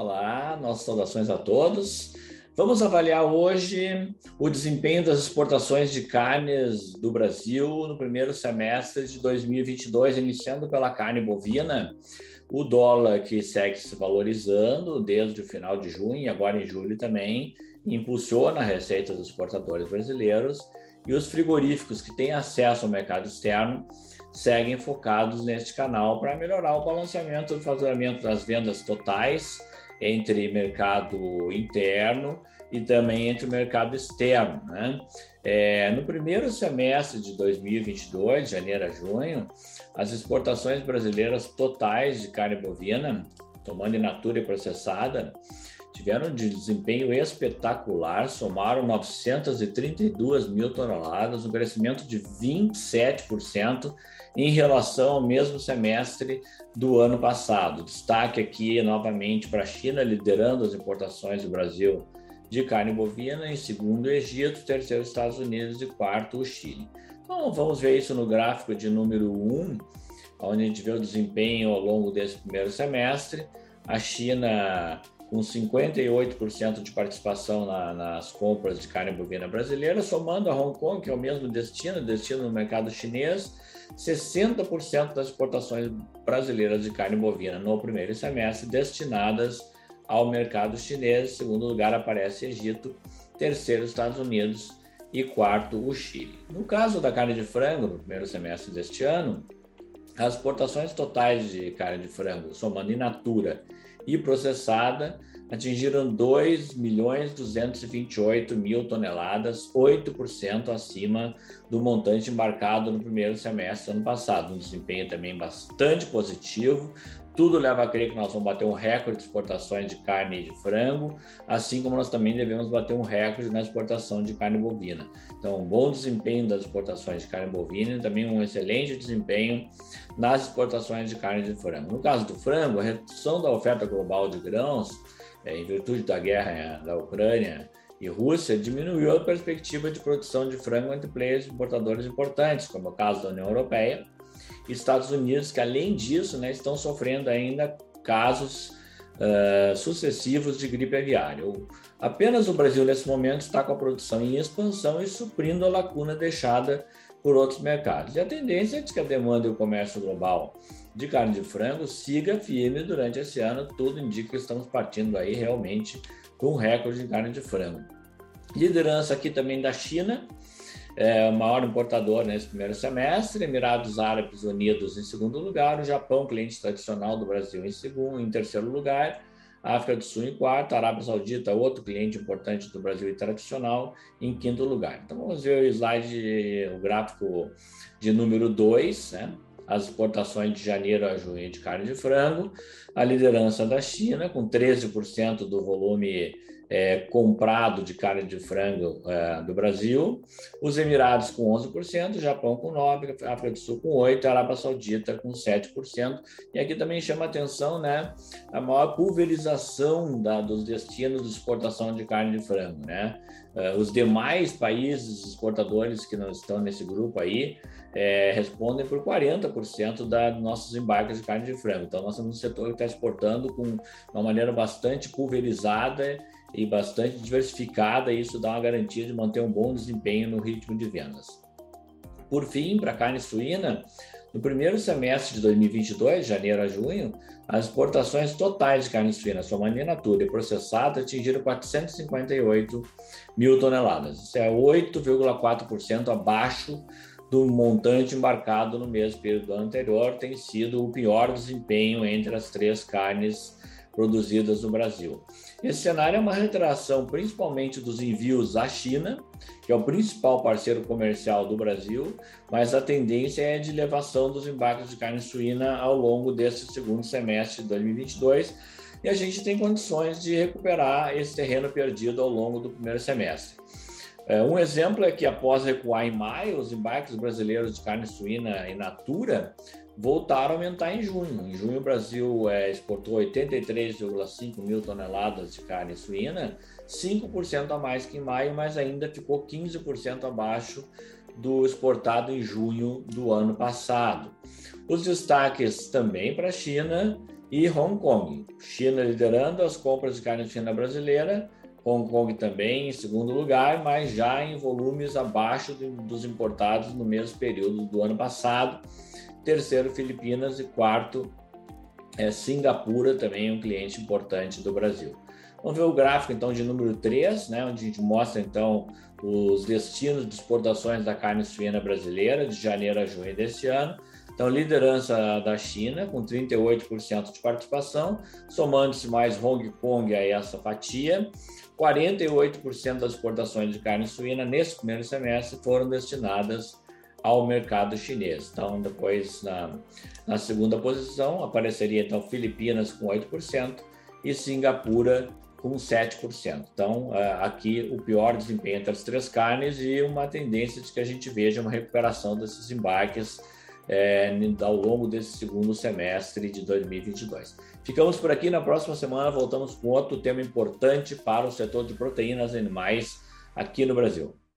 Olá, nossas saudações a todos. Vamos avaliar hoje o desempenho das exportações de carnes do Brasil no primeiro semestre de 2022, iniciando pela carne bovina. O dólar que segue se valorizando desde o final de junho e agora em julho também, impulsiona a receita dos exportadores brasileiros e os frigoríficos que têm acesso ao mercado externo seguem focados neste canal para melhorar o balanceamento do faturamento das vendas totais entre mercado interno e também entre o mercado externo. Né? É, no primeiro semestre de 2022, janeiro a junho, as exportações brasileiras totais de carne bovina, tomando in natura e processada, tiveram de desempenho espetacular, somaram 932 mil toneladas, um crescimento de 27% em relação ao mesmo semestre do ano passado. Destaque aqui novamente para a China, liderando as importações do Brasil de carne bovina, em segundo o Egito, terceiro Estados Unidos e quarto o Chile. Então vamos ver isso no gráfico de número 1, onde a gente vê o desempenho ao longo desse primeiro semestre. A China com 58% de participação na, nas compras de carne bovina brasileira, somando a Hong Kong, que é o mesmo destino, destino no mercado chinês, 60% das exportações brasileiras de carne bovina no primeiro semestre destinadas ao mercado chinês. Segundo lugar aparece Egito, terceiro Estados Unidos e quarto o Chile. No caso da carne de frango, no primeiro semestre deste ano, as exportações totais de carne de frango, somando in natura e processada atingiram 2 milhões 228 mil toneladas, 8% acima do montante embarcado no primeiro semestre do ano passado. Um desempenho também bastante positivo. Tudo leva a crer que nós vamos bater um recorde de exportações de carne de frango, assim como nós também devemos bater um recorde na exportação de carne bovina. Então, um bom desempenho das exportações de carne bovina e também um excelente desempenho nas exportações de carne de frango. No caso do frango, a redução da oferta global de grãos, é, em virtude da guerra é, da Ucrânia e Rússia, diminuiu a perspectiva de produção de frango entre players importadores importantes, como é o caso da União Europeia e Estados Unidos, que além disso né, estão sofrendo ainda casos uh, sucessivos de gripe aviária. Apenas o Brasil, nesse momento, está com a produção em expansão e suprindo a lacuna deixada por outros mercados. E a tendência é que a demanda e o comércio global de carne de frango siga firme durante esse ano. Tudo indica que estamos partindo aí realmente com um recorde de carne de frango. Liderança aqui também da China, é o maior importador nesse primeiro semestre, Emirados Árabes Unidos em segundo lugar, o Japão, cliente tradicional do Brasil, em segundo, em terceiro lugar, África do Sul em quarto, Arábia Saudita, outro cliente importante do Brasil e tradicional, em quinto lugar. Então vamos ver o slide, o gráfico de número 2, né? as exportações de janeiro a junho de carne de frango, a liderança da China, com 13% do volume é, comprado de carne de frango é, do Brasil, os Emirados com 11%, Japão com 9%, África do Sul com 8%, Arábia Saudita com 7%. E aqui também chama atenção né, a maior pulverização da, dos destinos de exportação de carne de frango. Né? É, os demais países exportadores que não estão nesse grupo aí é, respondem por 40% dos nossos embarques de carne de frango. Então, nós somos um setor que está exportando com uma maneira bastante pulverizada e bastante diversificada, e isso dá uma garantia de manter um bom desempenho no ritmo de vendas. Por fim, para a carne suína, no primeiro semestre de 2022, janeiro a junho, as exportações totais de carne suína, somando in natura e processada, atingiram 458 mil toneladas. Isso é 8,4% abaixo do montante embarcado no mesmo período anterior, tem sido o pior desempenho entre as três carnes produzidas no Brasil. Esse cenário é uma retração principalmente dos envios à China, que é o principal parceiro comercial do Brasil, mas a tendência é de elevação dos embarques de carne suína ao longo desse segundo semestre de 2022, e a gente tem condições de recuperar esse terreno perdido ao longo do primeiro semestre. É, um exemplo é que após recuar em maio, os embarques brasileiros de carne suína in natura voltaram a aumentar em junho. Em junho, o Brasil é, exportou 83,5 mil toneladas de carne suína, 5% a mais que em maio, mas ainda ficou 15% abaixo do exportado em junho do ano passado. Os destaques também para a China e Hong Kong. China liderando as compras de carne suína brasileira, Hong Kong também em segundo lugar, mas já em volumes abaixo dos importados no mesmo período do ano passado. Terceiro, Filipinas e quarto, é, Singapura, também um cliente importante do Brasil. Vamos ver o gráfico então de número 3, né, onde a gente mostra então os destinos de exportações da carne suína brasileira de janeiro a junho deste ano. Então, liderança da China, com 38% de participação, somando-se mais Hong Kong a essa fatia. 48% das exportações de carne suína nesse primeiro semestre foram destinadas ao mercado chinês. Então, depois, na, na segunda posição, apareceria então Filipinas com 8% e Singapura com 7%. Então, é, aqui o pior desempenho entre as três carnes e uma tendência de que a gente veja uma recuperação desses embarques é, ao longo desse segundo semestre de 2022. Ficamos por aqui. Na próxima semana voltamos com outro tema importante para o setor de proteínas animais aqui no Brasil.